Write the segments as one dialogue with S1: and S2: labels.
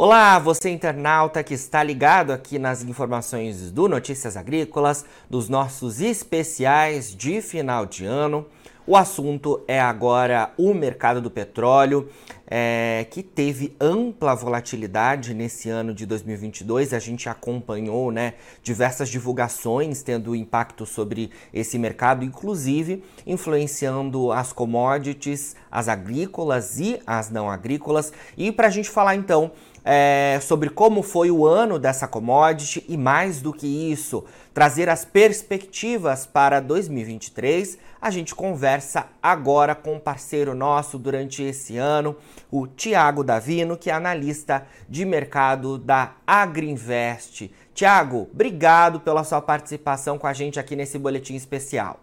S1: Olá, você internauta que está ligado aqui nas informações do Notícias Agrícolas, dos nossos especiais de final de ano. O assunto é agora o mercado do petróleo, é, que teve ampla volatilidade nesse ano de 2022. A gente acompanhou né, diversas divulgações tendo impacto sobre esse mercado, inclusive influenciando as commodities, as agrícolas e as não agrícolas. E para a gente falar então é, sobre como foi o ano dessa commodity e, mais do que isso, trazer as perspectivas para 2023, a gente conversa agora com um parceiro nosso durante esse ano, o Tiago Davino, que é analista de mercado da Agriinvest. Tiago, obrigado pela sua participação com a gente aqui nesse boletim especial.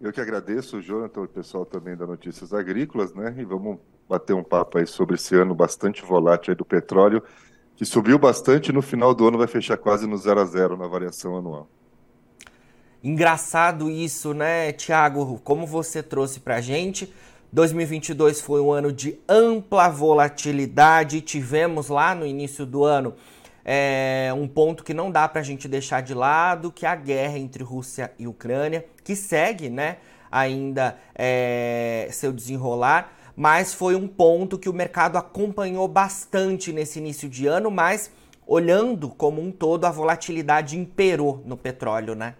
S2: Eu que agradeço, Jonathan, o pessoal também da Notícias Agrícolas, né? E vamos bater um papo aí sobre esse ano bastante volátil do petróleo, que subiu bastante e no final do ano vai fechar quase no zero a zero na variação anual.
S1: Engraçado isso, né, Tiago? Como você trouxe para gente, 2022 foi um ano de ampla volatilidade. Tivemos lá no início do ano é, um ponto que não dá para a gente deixar de lado, que é a guerra entre Rússia e Ucrânia, que segue, né, ainda é, seu desenrolar mas foi um ponto que o mercado acompanhou bastante nesse início de ano, mas olhando como um todo, a volatilidade imperou no petróleo, né?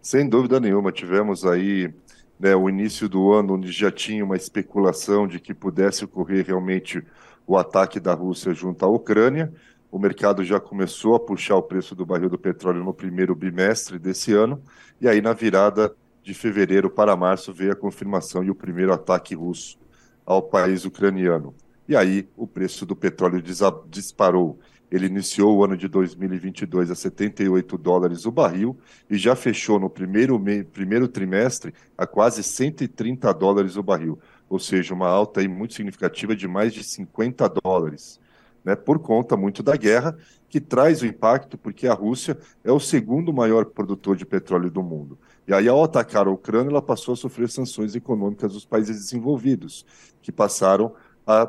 S2: Sem dúvida nenhuma, tivemos aí né, o início do ano onde já tinha uma especulação de que pudesse ocorrer realmente o ataque da Rússia junto à Ucrânia. O mercado já começou a puxar o preço do barril do petróleo no primeiro bimestre desse ano, e aí na virada de fevereiro para março veio a confirmação e o primeiro ataque russo ao país ucraniano. E aí o preço do petróleo disparou. Ele iniciou o ano de 2022 a 78 dólares o barril e já fechou no primeiro, primeiro trimestre a quase 130 dólares o barril, ou seja, uma alta aí muito significativa de mais de 50 dólares, né, por conta muito da guerra, que traz o impacto porque a Rússia é o segundo maior produtor de petróleo do mundo. E aí, ao atacar a Ucrânia, ela passou a sofrer sanções econômicas dos países desenvolvidos, que passaram a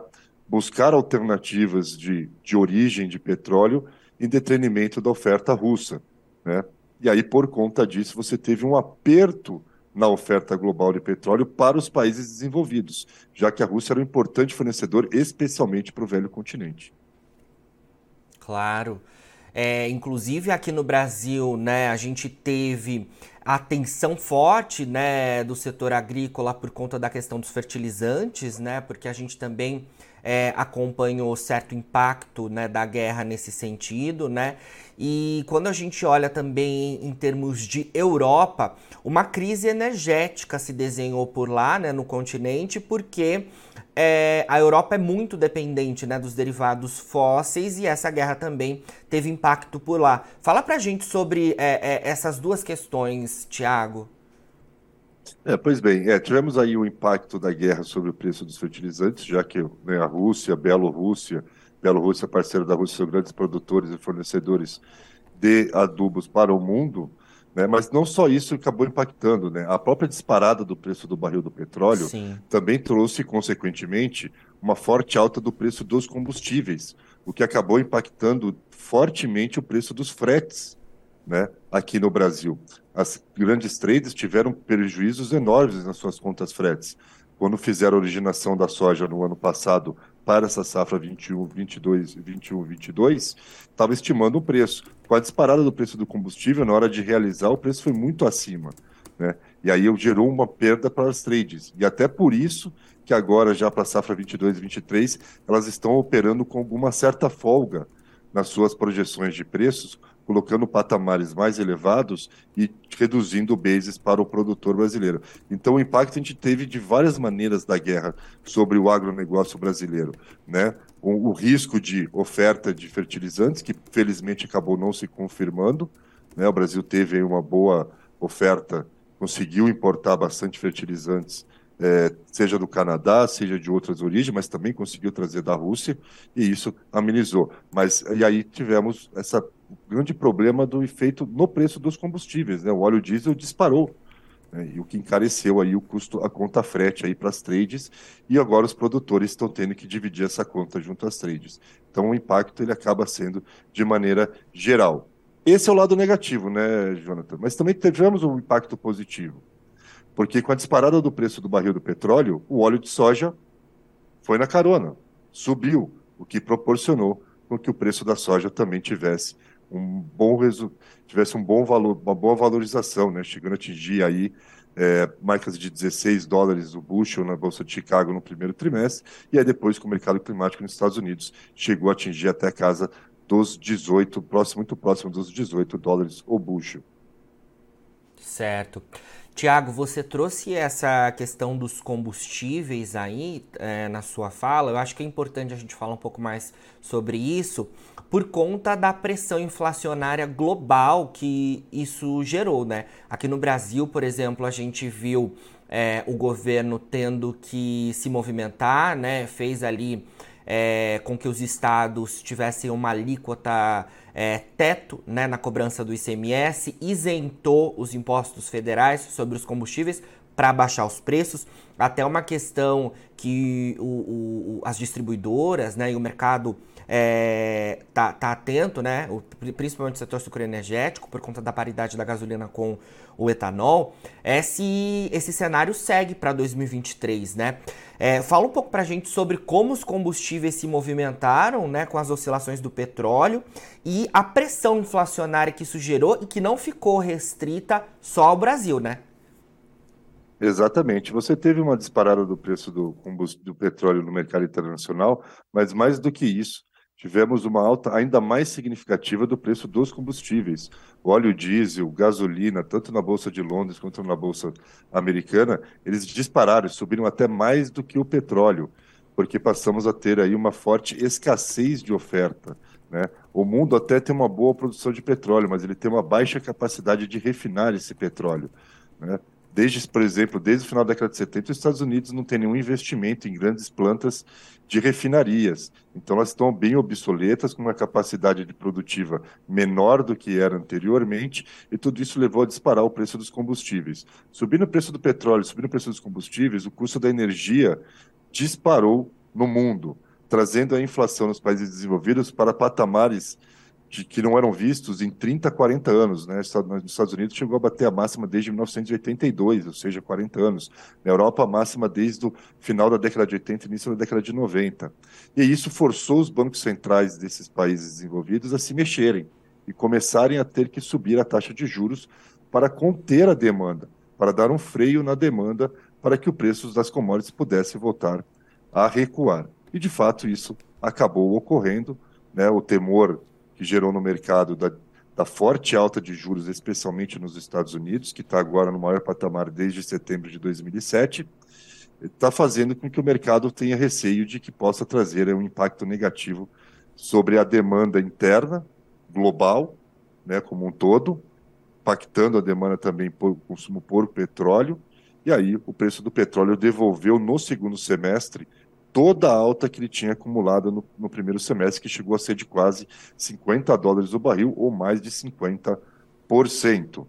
S2: buscar alternativas de, de origem de petróleo em detrimento da oferta russa. Né? E aí, por conta disso, você teve um aperto na oferta global de petróleo para os países desenvolvidos, já que a Rússia era um importante fornecedor, especialmente para o velho continente.
S1: Claro. É, inclusive aqui no Brasil, né, a gente teve atenção forte, né, do setor agrícola por conta da questão dos fertilizantes, né, porque a gente também é, acompanhou certo impacto né, da guerra nesse sentido, né? E quando a gente olha também em termos de Europa, uma crise energética se desenhou por lá, né, no continente, porque é, a Europa é muito dependente né, dos derivados fósseis e essa guerra também teve impacto por lá. Fala pra gente sobre é, é, essas duas questões, Tiago.
S2: É, pois bem, é, tivemos aí o impacto da guerra sobre o preço dos fertilizantes, já que né, a Rússia, a Bielorrússia, Bielorrússia parceira da Rússia, são grandes produtores e fornecedores de adubos para o mundo, né, mas não só isso acabou impactando, né, a própria disparada do preço do barril do petróleo Sim. também trouxe, consequentemente, uma forte alta do preço dos combustíveis, o que acabou impactando fortemente o preço dos fretes, né, aqui no Brasil. As grandes traders tiveram prejuízos enormes nas suas contas fretes. Quando fizeram a originação da soja no ano passado para essa safra 21, 22, 21, 22, estava estimando o preço. Com a disparada do preço do combustível, na hora de realizar, o preço foi muito acima. Né? E aí gerou uma perda para as trades. E até por isso que agora, já para a safra 22 e 23, elas estão operando com alguma certa folga nas suas projeções de preços, colocando patamares mais elevados e reduzindo bases para o produtor brasileiro. Então, o impacto a gente teve de várias maneiras da guerra sobre o agronegócio brasileiro, né? O, o risco de oferta de fertilizantes, que felizmente acabou não se confirmando, né? O Brasil teve uma boa oferta, conseguiu importar bastante fertilizantes é, seja do Canadá, seja de outras origens, mas também conseguiu trazer da Rússia, e isso amenizou. Mas e aí tivemos esse grande problema do efeito no preço dos combustíveis. Né? O óleo diesel disparou. Né? E o que encareceu aí o custo, a conta frete aí para as trades, e agora os produtores estão tendo que dividir essa conta junto às trades. Então o impacto ele acaba sendo de maneira geral. Esse é o lado negativo, né, Jonathan? Mas também tivemos um impacto positivo. Porque com a disparada do preço do barril do petróleo, o óleo de soja foi na carona, subiu, o que proporcionou com que o preço da soja também tivesse um bom tivesse um bom valor, uma boa valorização, né? chegando a atingir aí é, marcas de 16 dólares o bushel na Bolsa de Chicago no primeiro trimestre, e aí depois com o mercado climático nos Estados Unidos chegou a atingir até a casa dos 18, próximo, muito próximo dos 18 dólares o bushel.
S1: Certo. Tiago, você trouxe essa questão dos combustíveis aí é, na sua fala. Eu acho que é importante a gente falar um pouco mais sobre isso, por conta da pressão inflacionária global que isso gerou, né? Aqui no Brasil, por exemplo, a gente viu é, o governo tendo que se movimentar, né? Fez ali é, com que os estados tivessem uma alíquota é, teto né, na cobrança do ICMS, isentou os impostos federais sobre os combustíveis para baixar os preços, até uma questão que o, o, as distribuidoras né, e o mercado é, tá, tá atento, né? O, principalmente o setor sucroenergético, por conta da paridade da gasolina com o etanol, é se esse cenário segue para 2023, né? É, fala um pouco para a gente sobre como os combustíveis se movimentaram, né, com as oscilações do petróleo e a pressão inflacionária que isso gerou e que não ficou restrita só ao Brasil, né?
S2: Exatamente. Você teve uma disparada do preço do, do petróleo no mercado internacional, mas mais do que isso, tivemos uma alta ainda mais significativa do preço dos combustíveis. Óleo diesel, gasolina, tanto na Bolsa de Londres quanto na Bolsa Americana, eles dispararam, subiram até mais do que o petróleo, porque passamos a ter aí uma forte escassez de oferta. Né? O mundo até tem uma boa produção de petróleo, mas ele tem uma baixa capacidade de refinar esse petróleo. Né? Desde, por exemplo, desde o final da década de 70, os Estados Unidos não têm nenhum investimento em grandes plantas de refinarias. Então, elas estão bem obsoletas, com uma capacidade de produtiva menor do que era anteriormente, e tudo isso levou a disparar o preço dos combustíveis. Subindo o preço do petróleo, subindo o preço dos combustíveis, o custo da energia disparou no mundo, trazendo a inflação nos países desenvolvidos para patamares de, que não eram vistos em 30, 40 anos. Né? Nos Estados Unidos chegou a bater a máxima desde 1982, ou seja, 40 anos. Na Europa, a máxima desde o final da década de 80 início da década de 90. E isso forçou os bancos centrais desses países desenvolvidos a se mexerem e começarem a ter que subir a taxa de juros para conter a demanda, para dar um freio na demanda, para que o preço das commodities pudesse voltar a recuar. E, de fato, isso acabou ocorrendo. Né? O temor que gerou no mercado da, da forte alta de juros, especialmente nos Estados Unidos, que está agora no maior patamar desde setembro de 2007, está fazendo com que o mercado tenha receio de que possa trazer um impacto negativo sobre a demanda interna, global, né, como um todo, impactando a demanda também por consumo por petróleo, e aí o preço do petróleo devolveu no segundo semestre toda a alta que ele tinha acumulado no, no, primeiro semestre, que chegou a ser de quase 50 dólares o barril, ou mais de 50%.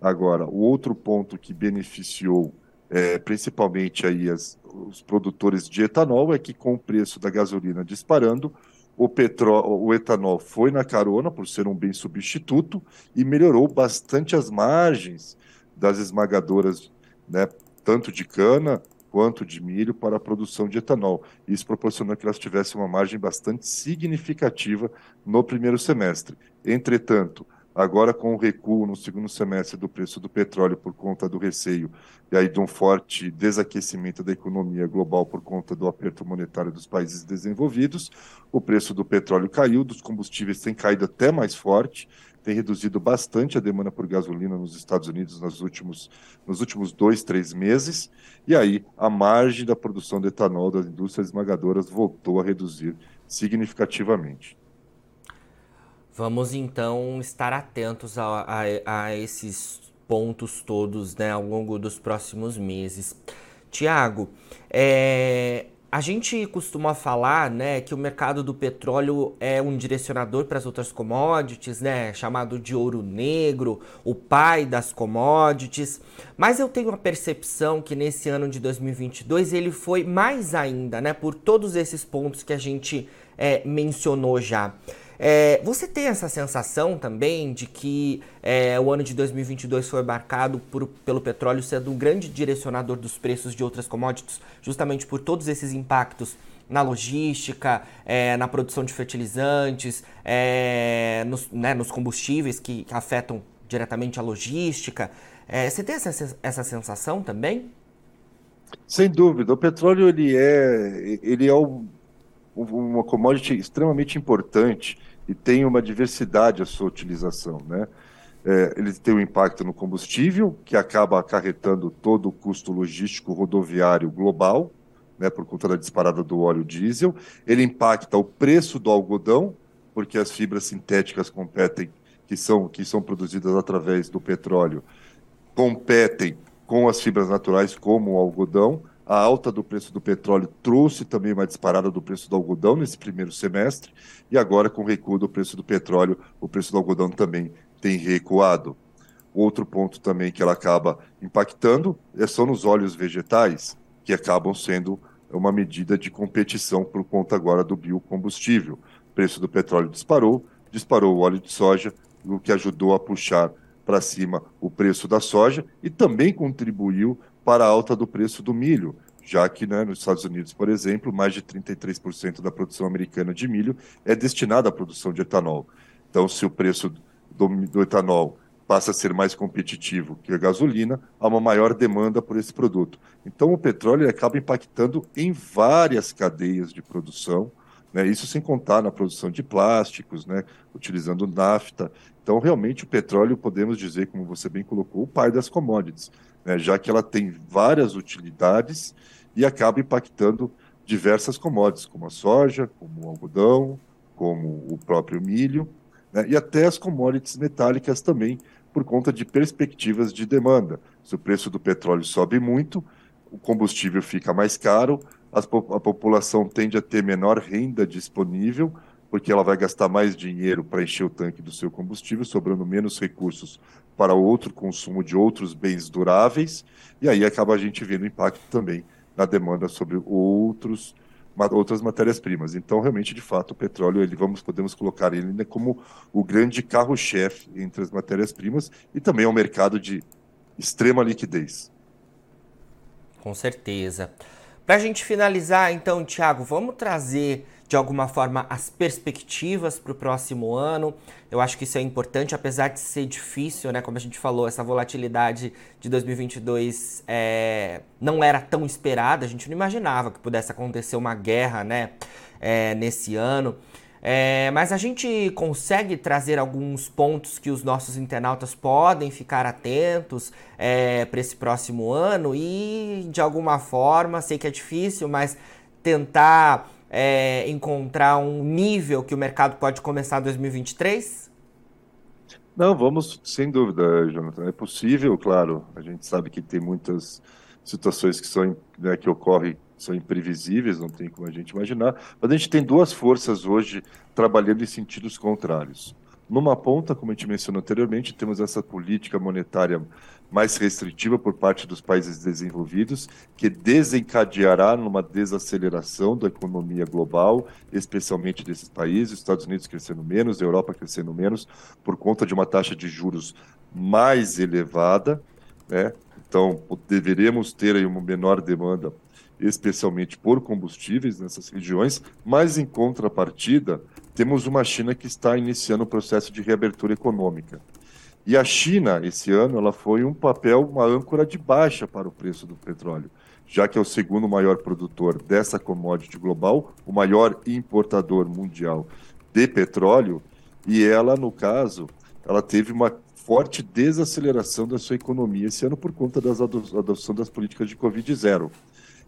S2: Agora, o outro ponto que beneficiou é, principalmente aí as, os produtores de etanol é que com o preço da gasolina disparando, o, petró o etanol foi na carona por ser um bem substituto e melhorou bastante as margens das esmagadoras, né, tanto de cana quanto de milho para a produção de etanol. Isso proporcionou que elas tivessem uma margem bastante significativa no primeiro semestre. Entretanto, agora com o recuo no segundo semestre do preço do petróleo por conta do receio e aí de um forte desaquecimento da economia global por conta do aperto monetário dos países desenvolvidos, o preço do petróleo caiu, dos combustíveis tem caído até mais forte, tem reduzido bastante a demanda por gasolina nos Estados Unidos nos últimos, nos últimos dois, três meses, e aí a margem da produção de etanol das indústrias esmagadoras voltou a reduzir significativamente.
S1: Vamos então estar atentos a, a, a esses pontos todos né, ao longo dos próximos meses. Tiago, é, a gente costuma falar, né, que o mercado do petróleo é um direcionador para as outras commodities, né, chamado de ouro negro, o pai das commodities. Mas eu tenho a percepção que nesse ano de 2022 ele foi mais ainda, né, por todos esses pontos que a gente é, mencionou já. É, você tem essa sensação também de que é, o ano de 2022 foi marcado por, pelo petróleo sendo um grande direcionador dos preços de outras commodities, justamente por todos esses impactos na logística, é, na produção de fertilizantes, é, nos, né, nos, combustíveis que, que, afetam diretamente a logística. É, você tem essa, essa sensação também?
S2: Sem dúvida. O petróleo ele é, ele é um uma commodity extremamente importante e tem uma diversidade a sua utilização, né? É, ele tem um impacto no combustível, que acaba acarretando todo o custo logístico rodoviário global, né, por conta da disparada do óleo diesel. Ele impacta o preço do algodão, porque as fibras sintéticas competem, que são, que são produzidas através do petróleo, competem com as fibras naturais, como o algodão. A alta do preço do petróleo trouxe também uma disparada do preço do algodão nesse primeiro semestre, e agora, com o recuo do preço do petróleo, o preço do algodão também tem recuado. Outro ponto também que ela acaba impactando é são nos óleos vegetais, que acabam sendo uma medida de competição por conta agora do biocombustível. O preço do petróleo disparou, disparou o óleo de soja, o que ajudou a puxar para cima o preço da soja e também contribuiu para a alta do preço do milho, já que né, nos Estados Unidos, por exemplo, mais de 33% da produção americana de milho é destinada à produção de etanol. Então, se o preço do, do etanol passa a ser mais competitivo que a gasolina, há uma maior demanda por esse produto. Então, o petróleo acaba impactando em várias cadeias de produção, né? isso sem contar na produção de plásticos, né? utilizando nafta. Então, realmente, o petróleo, podemos dizer, como você bem colocou, o pai das commodities né, já que ela tem várias utilidades e acaba impactando diversas commodities, como a soja, como o algodão, como o próprio milho, né, e até as commodities metálicas também, por conta de perspectivas de demanda. Se o preço do petróleo sobe muito, o combustível fica mais caro, a população tende a ter menor renda disponível, porque ela vai gastar mais dinheiro para encher o tanque do seu combustível, sobrando menos recursos para outro consumo de outros bens duráveis, e aí acaba a gente vendo impacto também na demanda sobre outros outras matérias-primas. Então, realmente, de fato, o petróleo, ele vamos podemos colocar ele né, como o grande carro-chefe entre as matérias-primas e também é um mercado de extrema liquidez.
S1: Com certeza. Para a gente finalizar, então, Tiago, vamos trazer de alguma forma as perspectivas para o próximo ano. Eu acho que isso é importante, apesar de ser difícil, né? Como a gente falou, essa volatilidade de 2022 é, não era tão esperada. A gente não imaginava que pudesse acontecer uma guerra, né? É, nesse ano. É, mas a gente consegue trazer alguns pontos que os nossos internautas podem ficar atentos é, para esse próximo ano e, de alguma forma, sei que é difícil, mas tentar é, encontrar um nível que o mercado pode começar 2023?
S2: Não, vamos, sem dúvida, Jonathan. É possível, claro. A gente sabe que tem muitas situações que são né, que ocorrem são imprevisíveis, não tem como a gente imaginar. Mas a gente tem duas forças hoje trabalhando em sentidos contrários. Numa ponta, como a gente mencionou anteriormente, temos essa política monetária mais restritiva por parte dos países desenvolvidos, que desencadeará numa desaceleração da economia global, especialmente desses países, Estados Unidos crescendo menos, Europa crescendo menos, por conta de uma taxa de juros mais elevada, né? Então, deveremos ter aí uma menor demanda, especialmente por combustíveis nessas regiões, mas em contrapartida, temos uma China que está iniciando o processo de reabertura econômica. E a China, esse ano, ela foi um papel, uma âncora de baixa para o preço do petróleo, já que é o segundo maior produtor dessa commodity global, o maior importador mundial de petróleo, e ela, no caso, ela teve uma forte desaceleração da sua economia esse ano por conta da adoção das políticas de Covid-0.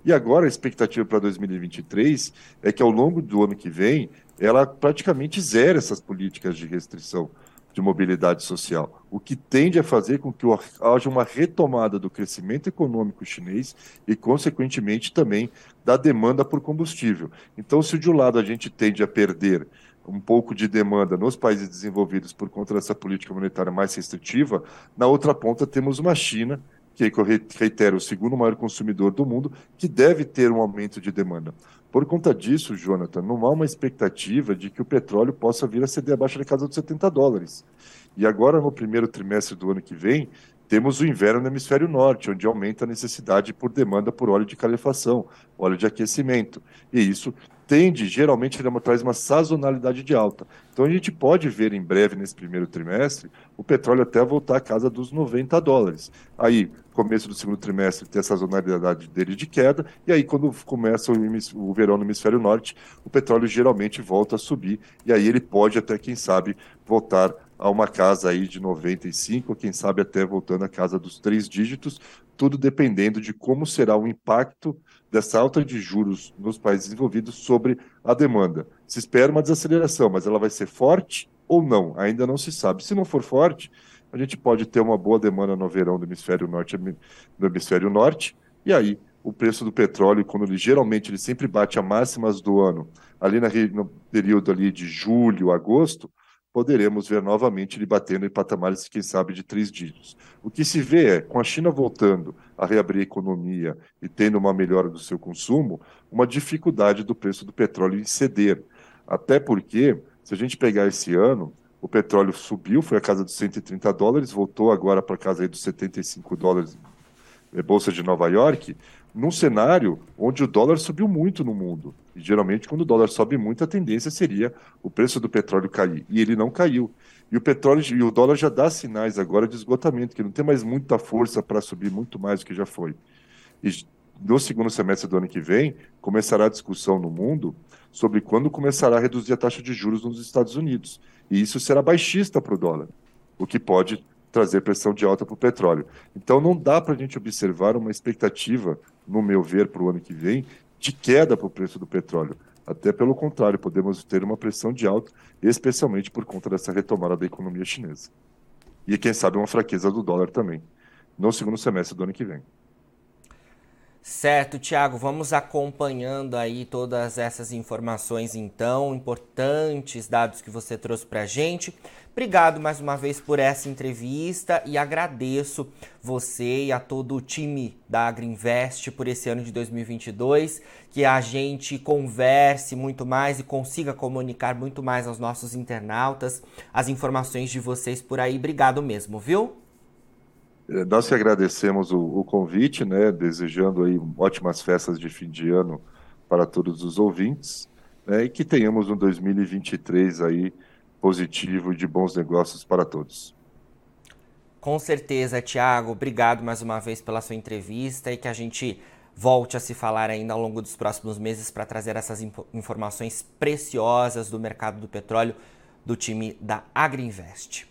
S2: E agora a expectativa para 2023 é que ao longo do ano que vem ela praticamente zere essas políticas de restrição de mobilidade social, o que tende a fazer com que haja uma retomada do crescimento econômico chinês e, consequentemente, também da demanda por combustível. Então, se de um lado a gente tende a perder um pouco de demanda nos países desenvolvidos por conta dessa política monetária mais restritiva, na outra ponta temos uma China que reitero, o segundo maior consumidor do mundo, que deve ter um aumento de demanda. Por conta disso, Jonathan, não há uma expectativa de que o petróleo possa vir a ceder abaixo da casa dos 70 dólares. E agora, no primeiro trimestre do ano que vem, temos o inverno no hemisfério norte, onde aumenta a necessidade por demanda por óleo de calefação, óleo de aquecimento. E isso tende, geralmente, ele traz uma sazonalidade de alta. Então a gente pode ver em breve, nesse primeiro trimestre, o petróleo até voltar à casa dos 90 dólares. Aí, começo do segundo trimestre, tem a sazonalidade dele de queda, e aí quando começa o, o verão no hemisfério norte, o petróleo geralmente volta a subir, e aí ele pode até, quem sabe, voltar a uma casa aí de 95, quem sabe até voltando à casa dos três dígitos, tudo dependendo de como será o impacto dessa alta de juros nos países desenvolvidos sobre a demanda. Se espera uma desaceleração, mas ela vai ser forte ou não? Ainda não se sabe. Se não for forte, a gente pode ter uma boa demanda no verão do hemisfério norte, do hemisfério norte, e aí o preço do petróleo, quando ele geralmente ele sempre bate a máximas do ano, ali na, no período ali de julho, agosto, poderemos ver novamente ele batendo em patamares, quem sabe, de três dígitos. O que se vê é, com a China voltando a reabrir a economia e tendo uma melhora do seu consumo, uma dificuldade do preço do petróleo em ceder. Até porque, se a gente pegar esse ano, o petróleo subiu, foi a casa dos 130 dólares, voltou agora para a casa dos 75 dólares, é, Bolsa de Nova York, num cenário onde o dólar subiu muito no mundo. E geralmente, quando o dólar sobe muito, a tendência seria o preço do petróleo cair. E ele não caiu. E o petróleo e o dólar já dá sinais agora de esgotamento, que não tem mais muita força para subir muito mais do que já foi. E no segundo semestre do ano que vem, começará a discussão no mundo sobre quando começará a reduzir a taxa de juros nos Estados Unidos. E isso será baixista para o dólar, o que pode trazer pressão de alta para o petróleo. Então não dá para a gente observar uma expectativa, no meu ver, para o ano que vem, de queda para o preço do petróleo. Até pelo contrário, podemos ter uma pressão de alta, especialmente por conta dessa retomada da economia chinesa. E quem sabe uma fraqueza do dólar também, no segundo semestre do ano que vem.
S1: Certo, Tiago, vamos acompanhando aí todas essas informações então, importantes dados que você trouxe para a gente. Obrigado mais uma vez por essa entrevista e agradeço você e a todo o time da Agriinvest por esse ano de 2022, que a gente converse muito mais e consiga comunicar muito mais aos nossos internautas as informações de vocês por aí. Obrigado mesmo, viu?
S2: É, nós que agradecemos o, o, convite, né, desejando aí ótimas festas de fim de ano para todos os ouvintes, né, e que tenhamos um 2023 aí positivo e de bons negócios para todos.
S1: Com certeza, Tiago. Obrigado mais uma vez pela sua entrevista e que a gente volte a se falar ainda ao longo dos próximos meses para trazer essas informações preciosas do mercado do petróleo do time da Agriinvest.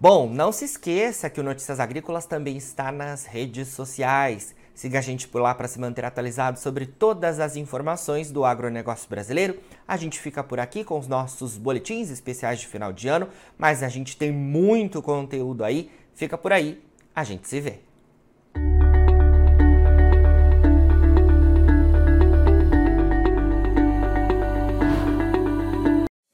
S1: Bom, não se esqueça que o Notícias Agrícolas também está nas redes sociais. Siga a gente por lá para se manter atualizado sobre todas as informações do agronegócio brasileiro. A gente fica por aqui com os nossos boletins especiais de final de ano, mas a gente tem muito conteúdo aí. Fica por aí, a gente se vê.